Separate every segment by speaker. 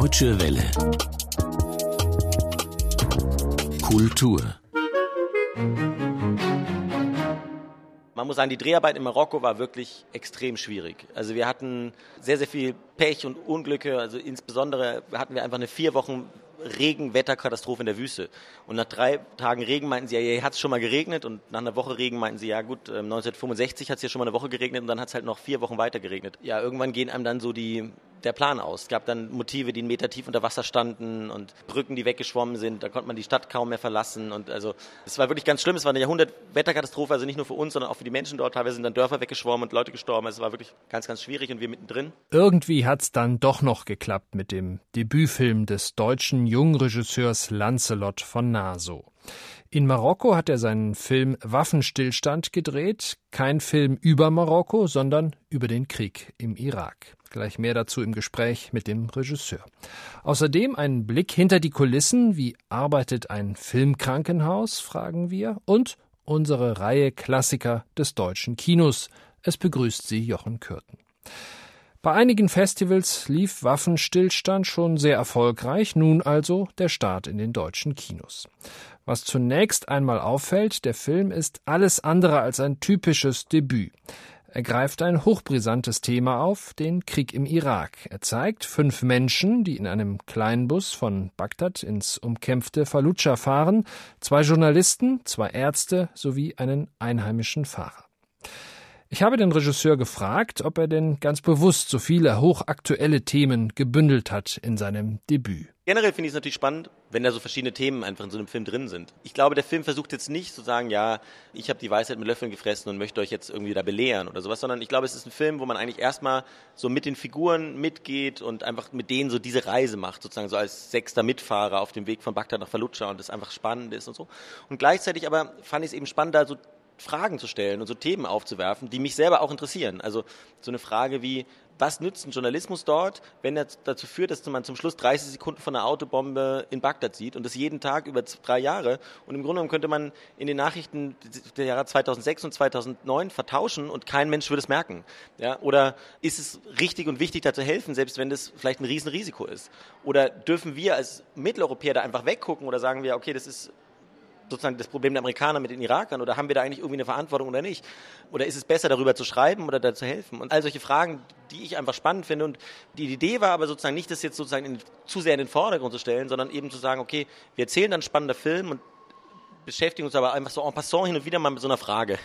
Speaker 1: Deutsche Welle. Kultur.
Speaker 2: Man muss sagen, die Dreharbeit in Marokko war wirklich extrem schwierig. Also wir hatten sehr, sehr viel Pech und Unglücke. Also insbesondere hatten wir einfach eine vier Wochen Regenwetterkatastrophe in der Wüste. Und nach drei Tagen Regen meinten sie, ja, hier hat es schon mal geregnet. Und nach einer Woche Regen meinten sie, ja gut, 1965 hat es hier schon mal eine Woche geregnet und dann hat es halt noch vier Wochen weiter geregnet. Ja, irgendwann gehen einem dann so die, der Plan aus. Es gab dann Motive, die einen Meter tief unter Wasser standen und Brücken, die weggeschwommen sind. Da konnte man die Stadt kaum mehr verlassen. Und also es war wirklich ganz schlimm. Es war eine Jahrhundertwetterkatastrophe, also nicht nur für uns, sondern auch für die Menschen dort. Teilweise sind dann Dörfer weggeschwommen und Leute gestorben. Also es war wirklich ganz, ganz schwierig und wir mittendrin.
Speaker 3: Irgendwie hat es dann doch noch geklappt mit dem Debütfilm des deutschen Jungregisseurs Lancelot von Naso. In Marokko hat er seinen Film Waffenstillstand gedreht, kein Film über Marokko, sondern über den Krieg im Irak. Gleich mehr dazu im Gespräch mit dem Regisseur. Außerdem ein Blick hinter die Kulissen, wie arbeitet ein Filmkrankenhaus, fragen wir, und unsere Reihe Klassiker des deutschen Kinos. Es begrüßt sie Jochen Kürten. Bei einigen Festivals lief Waffenstillstand schon sehr erfolgreich, nun also der Start in den deutschen Kinos. Was zunächst einmal auffällt, der Film ist alles andere als ein typisches Debüt. Er greift ein hochbrisantes Thema auf, den Krieg im Irak. Er zeigt fünf Menschen, die in einem Kleinbus von Bagdad ins umkämpfte Fallujah fahren, zwei Journalisten, zwei Ärzte sowie einen einheimischen Fahrer. Ich habe den Regisseur gefragt, ob er denn ganz bewusst so viele hochaktuelle Themen gebündelt hat in seinem Debüt.
Speaker 2: Generell finde ich es natürlich spannend, wenn da so verschiedene Themen einfach in so einem Film drin sind. Ich glaube, der Film versucht jetzt nicht zu sagen, ja, ich habe die Weisheit mit Löffeln gefressen und möchte euch jetzt irgendwie da belehren oder sowas, sondern ich glaube, es ist ein Film, wo man eigentlich erstmal so mit den Figuren mitgeht und einfach mit denen so diese Reise macht, sozusagen so als sechster Mitfahrer auf dem Weg von Bagdad nach Fallujah und das einfach spannend ist und so. Und gleichzeitig aber fand ich es eben spannend, da so Fragen zu stellen und so Themen aufzuwerfen, die mich selber auch interessieren. Also so eine Frage wie, was nützt ein Journalismus dort, wenn er dazu führt, dass man zum Schluss 30 Sekunden von einer Autobombe in Bagdad sieht und das jeden Tag über drei Jahre. Und im Grunde genommen könnte man in den Nachrichten der Jahre 2006 und 2009 vertauschen und kein Mensch würde es merken. Ja? Oder ist es richtig und wichtig, da zu helfen, selbst wenn das vielleicht ein Riesenrisiko ist? Oder dürfen wir als Mitteleuropäer da einfach weggucken oder sagen wir, okay, das ist sozusagen das Problem der Amerikaner mit den Irakern oder haben wir da eigentlich irgendwie eine Verantwortung oder nicht? Oder ist es besser, darüber zu schreiben oder da zu helfen? Und all solche Fragen, die ich einfach spannend finde. Und die Idee war aber sozusagen nicht, das jetzt sozusagen in, zu sehr in den Vordergrund zu stellen, sondern eben zu sagen, okay, wir erzählen dann spannender Film und beschäftigen uns aber einfach so en passant hin und wieder mal mit so einer Frage.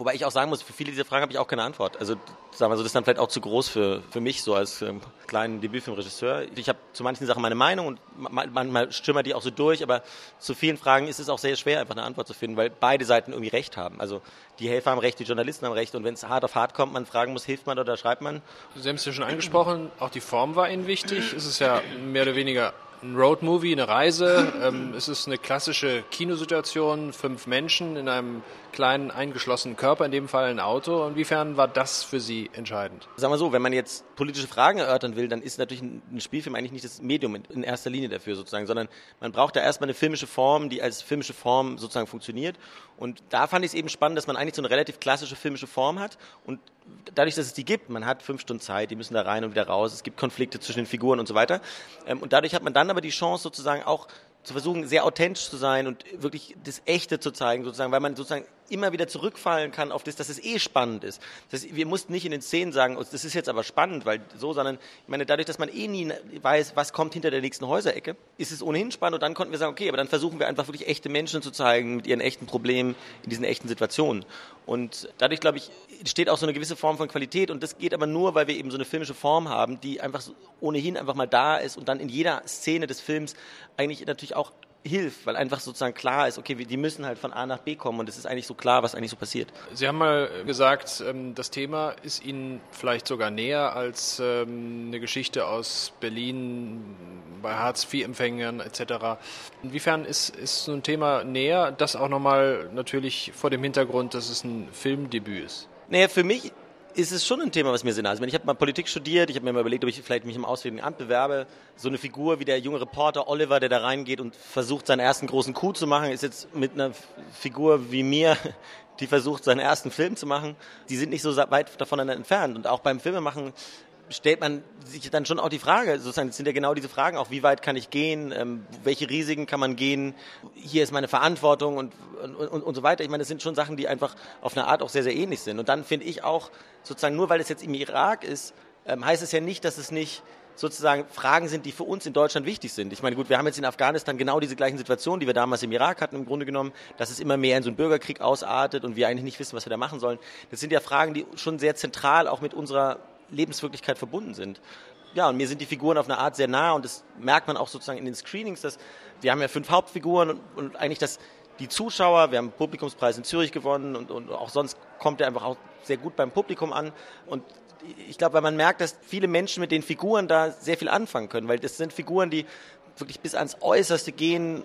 Speaker 2: Wobei ich auch sagen muss, für viele dieser Fragen habe ich auch keine Antwort. Also sagen wir so, das ist dann vielleicht auch zu groß für, für mich, so als ähm, kleinen Debütfilmregisseur. Ich habe zu manchen Sachen meine Meinung und manchmal stürmer die auch so durch, aber zu vielen Fragen ist es auch sehr schwer, einfach eine Antwort zu finden, weil beide Seiten irgendwie Recht haben. Also die Helfer haben Recht, die Journalisten haben Recht und wenn es hart auf hart kommt, man fragen muss, hilft man oder schreibt man.
Speaker 3: Sie haben es ja schon angesprochen, auch die Form war Ihnen wichtig. Es ist ja mehr oder weniger ein Roadmovie, eine Reise. Ähm, es ist eine klassische Kinosituation, fünf Menschen in einem kleinen eingeschlossenen Körper, in dem Fall ein Auto. Inwiefern war das für Sie entscheidend?
Speaker 2: Sagen wir so, wenn man jetzt politische Fragen erörtern will, dann ist natürlich ein Spielfilm eigentlich nicht das Medium in erster Linie dafür sozusagen, sondern man braucht da erstmal eine filmische Form, die als filmische Form sozusagen funktioniert. Und da fand ich es eben spannend, dass man eigentlich so eine relativ klassische filmische Form hat und dadurch, dass es die gibt, man hat fünf Stunden Zeit, die müssen da rein und wieder raus, es gibt Konflikte zwischen den Figuren und so weiter. Ähm, und dadurch hat man dann aber die Chance sozusagen auch zu versuchen, sehr authentisch zu sein und wirklich das Echte zu zeigen, sozusagen, weil man sozusagen immer wieder zurückfallen kann auf das, dass es eh spannend ist. Das heißt, wir mussten nicht in den Szenen sagen, oh, das ist jetzt aber spannend, weil so, sondern ich meine, dadurch, dass man eh nie weiß, was kommt hinter der nächsten Häuserecke, ist es ohnehin spannend und dann konnten wir sagen, okay, aber dann versuchen wir einfach wirklich echte Menschen zu zeigen mit ihren echten Problemen in diesen echten Situationen. Und dadurch, glaube ich, entsteht auch so eine gewisse Form von Qualität und das geht aber nur, weil wir eben so eine filmische Form haben, die einfach ohnehin einfach mal da ist und dann in jeder Szene des Films eigentlich natürlich auch hilft, weil einfach sozusagen klar ist, okay, die müssen halt von A nach B kommen und es ist eigentlich so klar, was eigentlich so passiert.
Speaker 3: Sie haben mal gesagt, ähm, das Thema ist Ihnen vielleicht sogar näher als ähm, eine Geschichte aus Berlin bei Hartz-IV-Empfängern etc. Inwiefern ist, ist so ein Thema näher, das auch nochmal natürlich vor dem Hintergrund, dass es ein Filmdebüt ist?
Speaker 2: Naja, für mich ist es schon ein Thema, was mir Sinn hat. Also ich habe mal Politik studiert, ich habe mir mal überlegt, ob ich vielleicht mich im Auswärtigen Amt bewerbe. So eine Figur wie der junge Reporter Oliver, der da reingeht und versucht, seinen ersten großen Coup zu machen, ist jetzt mit einer Figur wie mir, die versucht, seinen ersten Film zu machen. Die sind nicht so weit davon entfernt. Und auch beim Filmemachen stellt man sich dann schon auch die Frage, sozusagen, das sind ja genau diese Fragen, auch wie weit kann ich gehen, ähm, welche Risiken kann man gehen, hier ist meine Verantwortung und, und, und, und so weiter. Ich meine, das sind schon Sachen, die einfach auf eine Art auch sehr, sehr ähnlich sind. Und dann finde ich auch, sozusagen, nur weil es jetzt im Irak ist, ähm, heißt es ja nicht, dass es nicht sozusagen Fragen sind, die für uns in Deutschland wichtig sind. Ich meine, gut, wir haben jetzt in Afghanistan genau diese gleichen Situationen, die wir damals im Irak hatten, im Grunde genommen, dass es immer mehr in so einen Bürgerkrieg ausartet und wir eigentlich nicht wissen, was wir da machen sollen. Das sind ja Fragen, die schon sehr zentral auch mit unserer Lebenswirklichkeit verbunden sind. Ja, und mir sind die Figuren auf eine Art sehr nah und das merkt man auch sozusagen in den Screenings, dass wir haben ja fünf Hauptfiguren und, und eigentlich das die Zuschauer, wir haben einen Publikumspreis in Zürich gewonnen und, und auch sonst kommt er einfach auch sehr gut beim Publikum an. Und ich glaube, weil man merkt, dass viele Menschen mit den Figuren da sehr viel anfangen können, weil das sind Figuren, die wirklich bis ans Äußerste gehen,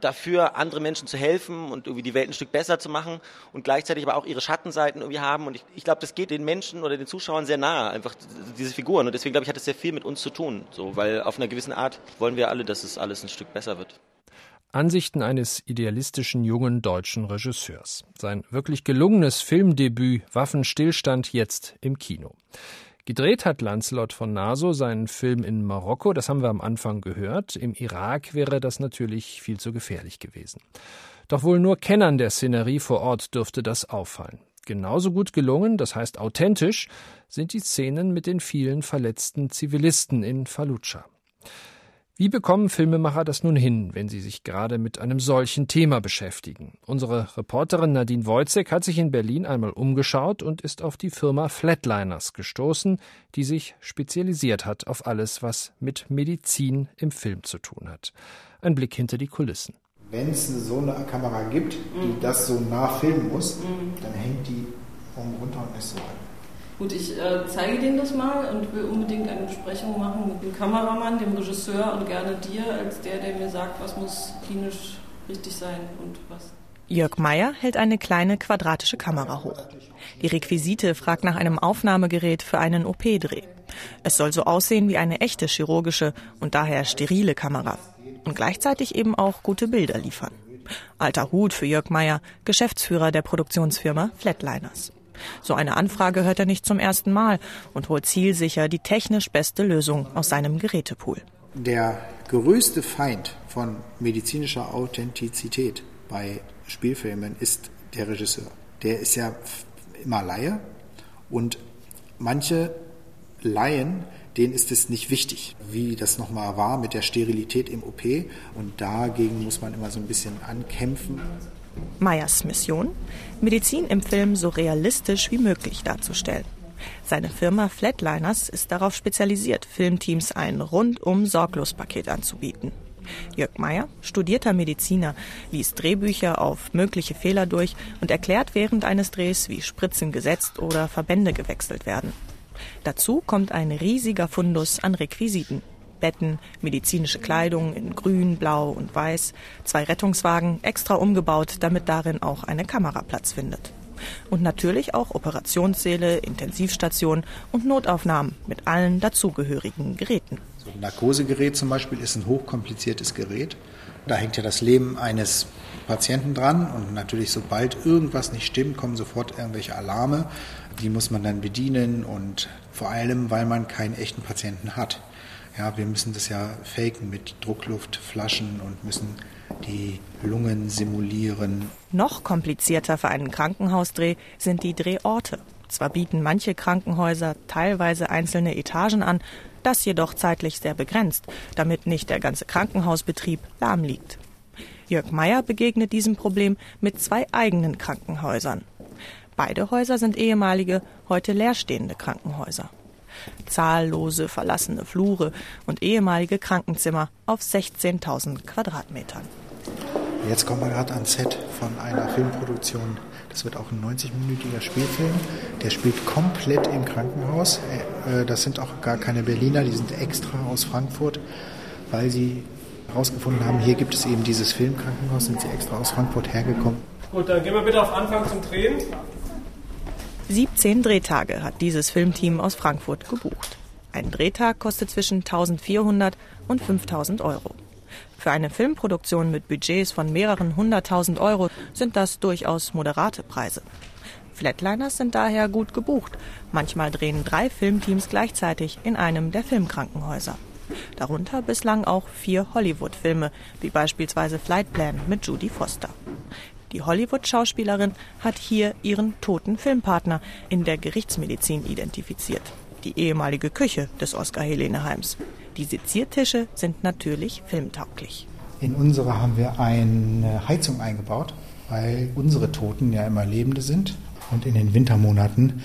Speaker 2: dafür andere Menschen zu helfen und irgendwie die Welt ein Stück besser zu machen und gleichzeitig aber auch ihre Schattenseiten irgendwie haben. Und ich, ich glaube, das geht den Menschen oder den Zuschauern sehr nahe, einfach diese Figuren. Und deswegen glaube ich, hat das sehr viel mit uns zu tun, so, weil auf einer gewissen Art wollen wir alle, dass es alles ein Stück besser wird.
Speaker 3: Ansichten eines idealistischen jungen deutschen Regisseurs. Sein wirklich gelungenes Filmdebüt Waffenstillstand jetzt im Kino. Gedreht hat Lancelot von Naso seinen Film in Marokko, das haben wir am Anfang gehört. Im Irak wäre das natürlich viel zu gefährlich gewesen. Doch wohl nur Kennern der Szenerie vor Ort dürfte das auffallen. Genauso gut gelungen, das heißt authentisch, sind die Szenen mit den vielen verletzten Zivilisten in Fallujah. Wie bekommen Filmemacher das nun hin, wenn sie sich gerade mit einem solchen Thema beschäftigen? Unsere Reporterin Nadine Wojcek hat sich in Berlin einmal umgeschaut und ist auf die Firma Flatliners gestoßen, die sich spezialisiert hat auf alles, was mit Medizin im Film zu tun hat. Ein Blick hinter die Kulissen.
Speaker 4: Wenn es so eine Kamera gibt, die mhm. das so nachfilmen muss, mhm. dann hängt die oben runter und ist so alt.
Speaker 5: Gut, ich äh, zeige denen das mal und will unbedingt eine Besprechung machen mit dem Kameramann, dem Regisseur und gerne dir als der, der mir sagt, was muss klinisch richtig sein und was.
Speaker 6: Jörg Meyer hält eine kleine quadratische Kamera hoch. Die Requisite fragt nach einem Aufnahmegerät für einen OP-Dreh. Es soll so aussehen wie eine echte chirurgische und daher sterile Kamera und gleichzeitig eben auch gute Bilder liefern. Alter Hut für Jörg Meyer, Geschäftsführer der Produktionsfirma Flatliners. So eine Anfrage hört er nicht zum ersten Mal und holt zielsicher die technisch beste Lösung aus seinem Gerätepool.
Speaker 4: Der größte Feind von medizinischer Authentizität bei Spielfilmen ist der Regisseur. Der ist ja immer Laie und manche Laien, denen ist es nicht wichtig, wie das nochmal war mit der Sterilität im OP. Und dagegen muss man immer so ein bisschen ankämpfen.
Speaker 6: Meyers Mission? Medizin im Film so realistisch wie möglich darzustellen. Seine Firma Flatliners ist darauf spezialisiert, Filmteams ein rundum sorglos Paket anzubieten. Jörg Meyer, studierter Mediziner, liest Drehbücher auf mögliche Fehler durch und erklärt während eines Drehs, wie Spritzen gesetzt oder Verbände gewechselt werden. Dazu kommt ein riesiger Fundus an Requisiten. Betten, medizinische Kleidung in grün, blau und weiß, zwei Rettungswagen extra umgebaut, damit darin auch eine Kamera Platz findet. Und natürlich auch Operationssäle, Intensivstationen und Notaufnahmen mit allen dazugehörigen Geräten.
Speaker 4: So ein Narkosegerät zum Beispiel ist ein hochkompliziertes Gerät. Da hängt ja das Leben eines Patienten dran und natürlich sobald irgendwas nicht stimmt, kommen sofort irgendwelche Alarme. Die muss man dann bedienen und vor allem, weil man keinen echten Patienten hat ja, wir müssen das ja faken mit Druckluftflaschen und müssen die Lungen simulieren.
Speaker 6: Noch komplizierter für einen Krankenhausdreh sind die Drehorte. Zwar bieten manche Krankenhäuser teilweise einzelne Etagen an, das jedoch zeitlich sehr begrenzt, damit nicht der ganze Krankenhausbetrieb lahm liegt. Jörg Meyer begegnet diesem Problem mit zwei eigenen Krankenhäusern. Beide Häuser sind ehemalige, heute leerstehende Krankenhäuser zahllose verlassene Flure und ehemalige Krankenzimmer auf 16.000 Quadratmetern.
Speaker 4: Jetzt kommen wir gerade ans Set von einer Filmproduktion. Das wird auch ein 90-minütiger Spielfilm. Der spielt komplett im Krankenhaus. Äh, das sind auch gar keine Berliner, die sind extra aus Frankfurt, weil sie herausgefunden haben, hier gibt es eben dieses Filmkrankenhaus, sind sie extra aus Frankfurt hergekommen.
Speaker 7: Gut, dann gehen wir bitte auf Anfang zum Drehen.
Speaker 6: 17 Drehtage hat dieses Filmteam aus Frankfurt gebucht. Ein Drehtag kostet zwischen 1400 und 5000 Euro. Für eine Filmproduktion mit Budgets von mehreren hunderttausend Euro sind das durchaus moderate Preise. Flatliners sind daher gut gebucht. Manchmal drehen drei Filmteams gleichzeitig in einem der Filmkrankenhäuser. Darunter bislang auch vier Hollywood-Filme, wie beispielsweise Flightplan mit Judy Foster. Die Hollywood-Schauspielerin hat hier ihren toten Filmpartner in der Gerichtsmedizin identifiziert. Die ehemalige Küche des Oskar-Helene-Heims. Die Seziertische sind natürlich filmtauglich.
Speaker 4: In unsere haben wir eine Heizung eingebaut, weil unsere Toten ja immer Lebende sind. Und in den Wintermonaten,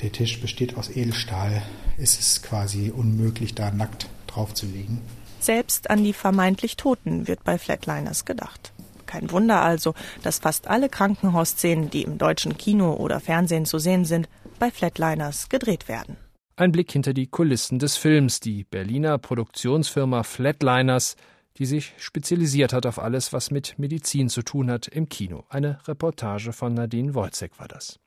Speaker 4: der Tisch besteht aus Edelstahl, ist es quasi unmöglich, da nackt draufzulegen.
Speaker 6: Selbst an die vermeintlich Toten wird bei Flatliners gedacht. Kein Wunder also, dass fast alle Krankenhausszenen, die im deutschen Kino oder Fernsehen zu sehen sind, bei Flatliners gedreht werden.
Speaker 3: Ein Blick hinter die Kulissen des Films, die Berliner Produktionsfirma Flatliners, die sich spezialisiert hat auf alles, was mit Medizin zu tun hat im Kino. Eine Reportage von Nadine Wojcek war das.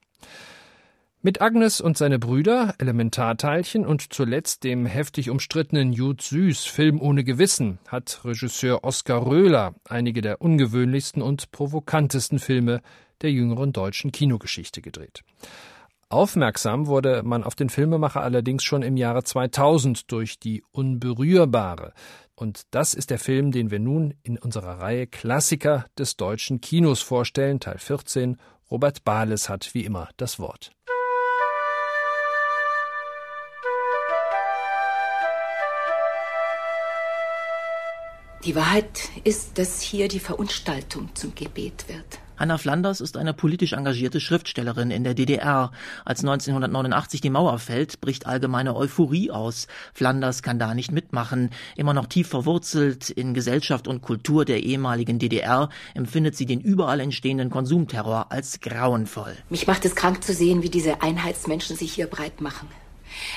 Speaker 3: Mit Agnes und seine Brüder, Elementarteilchen und zuletzt dem heftig umstrittenen Jud Süß Film ohne Gewissen hat Regisseur Oskar Röhler einige der ungewöhnlichsten und provokantesten Filme der jüngeren deutschen Kinogeschichte gedreht. Aufmerksam wurde man auf den Filmemacher allerdings schon im Jahre 2000 durch die Unberührbare. Und das ist der Film, den wir nun in unserer Reihe Klassiker des deutschen Kinos vorstellen, Teil 14. Robert Bahles hat wie immer das Wort.
Speaker 8: Die Wahrheit ist, dass hier die Verunstaltung zum Gebet wird.
Speaker 9: Hanna Flanders ist eine politisch engagierte Schriftstellerin in der DDR. Als 1989 die Mauer fällt, bricht allgemeine Euphorie aus. Flanders kann da nicht mitmachen. Immer noch tief verwurzelt in Gesellschaft und Kultur der ehemaligen DDR empfindet sie den überall entstehenden Konsumterror als grauenvoll.
Speaker 8: Mich macht es krank zu sehen, wie diese Einheitsmenschen sich hier breit machen.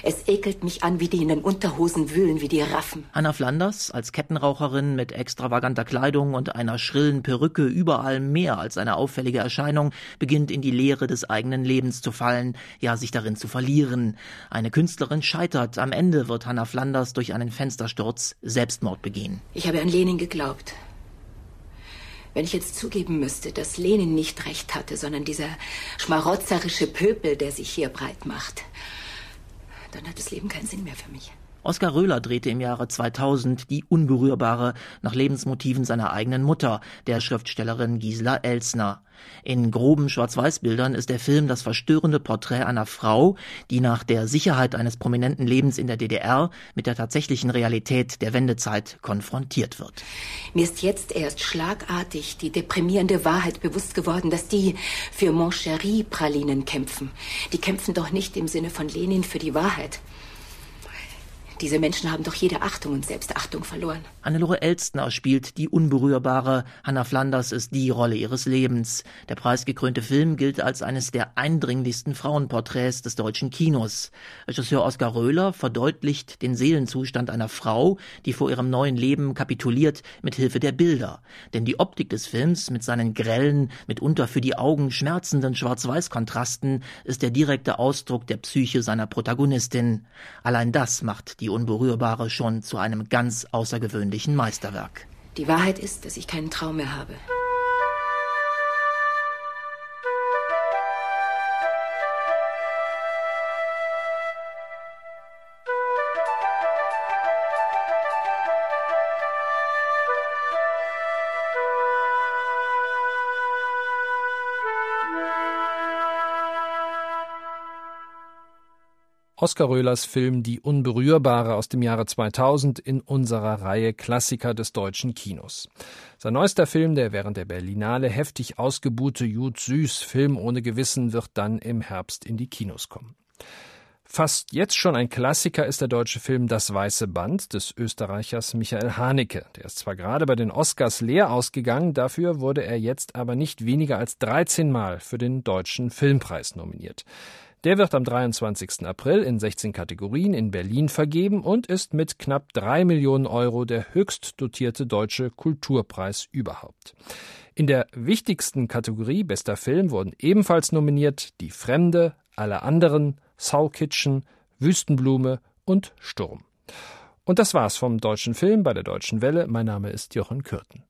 Speaker 8: Es ekelt mich an, wie die in den Unterhosen wühlen, wie die Raffen.
Speaker 9: Hanna Flanders, als Kettenraucherin mit extravaganter Kleidung und einer schrillen Perücke überall mehr als eine auffällige Erscheinung, beginnt in die Leere des eigenen Lebens zu fallen, ja sich darin zu verlieren. Eine Künstlerin scheitert, am Ende wird Hanna Flanders durch einen Fenstersturz Selbstmord begehen.
Speaker 8: Ich habe an Lenin geglaubt. Wenn ich jetzt zugeben müsste, dass Lenin nicht recht hatte, sondern dieser schmarotzerische Pöbel, der sich hier breit macht, dann hat das Leben keinen Sinn mehr für mich.
Speaker 9: Oskar Röhler drehte im Jahre 2000 Die Unberührbare nach Lebensmotiven seiner eigenen Mutter, der Schriftstellerin Gisela Elsner. In groben Schwarz-Weiß-Bildern ist der Film das verstörende Porträt einer Frau, die nach der Sicherheit eines prominenten Lebens in der DDR mit der tatsächlichen Realität der Wendezeit konfrontiert wird.
Speaker 8: Mir ist jetzt erst schlagartig die deprimierende Wahrheit bewusst geworden, dass die für Moncherie Pralinen kämpfen. Die kämpfen doch nicht im Sinne von Lenin für die Wahrheit. Diese Menschen haben doch jede Achtung und Selbstachtung verloren.
Speaker 9: Hannelore Elstner spielt die Unberührbare. Hannah Flanders ist die Rolle ihres Lebens. Der preisgekrönte Film gilt als eines der eindringlichsten Frauenporträts des deutschen Kinos. Regisseur Oskar Röhler verdeutlicht den Seelenzustand einer Frau, die vor ihrem neuen Leben kapituliert mit Hilfe der Bilder. Denn die Optik des Films mit seinen grellen, mitunter für die Augen schmerzenden Schwarz-Weiß-Kontrasten ist der direkte Ausdruck der Psyche seiner Protagonistin. Allein das macht die Unberührbare schon zu einem ganz außergewöhnlichen Meisterwerk.
Speaker 8: Die Wahrheit ist, dass ich keinen Traum mehr habe.
Speaker 3: Oskar Röhlers Film Die Unberührbare aus dem Jahre 2000 in unserer Reihe Klassiker des deutschen Kinos. Sein neuester Film, der während der Berlinale heftig ausgebuhte Jud Süß Film ohne Gewissen, wird dann im Herbst in die Kinos kommen. Fast jetzt schon ein Klassiker ist der deutsche Film Das Weiße Band des Österreichers Michael Haneke. Der ist zwar gerade bei den Oscars leer ausgegangen, dafür wurde er jetzt aber nicht weniger als 13 Mal für den Deutschen Filmpreis nominiert. Der wird am 23. April in 16 Kategorien in Berlin vergeben und ist mit knapp drei Millionen Euro der höchst dotierte deutsche Kulturpreis überhaupt. In der wichtigsten Kategorie Bester Film wurden ebenfalls nominiert Die Fremde, Alle anderen, Soul Kitchen, Wüstenblume und Sturm. Und das war's vom deutschen Film bei der Deutschen Welle. Mein Name ist Jochen Kürten.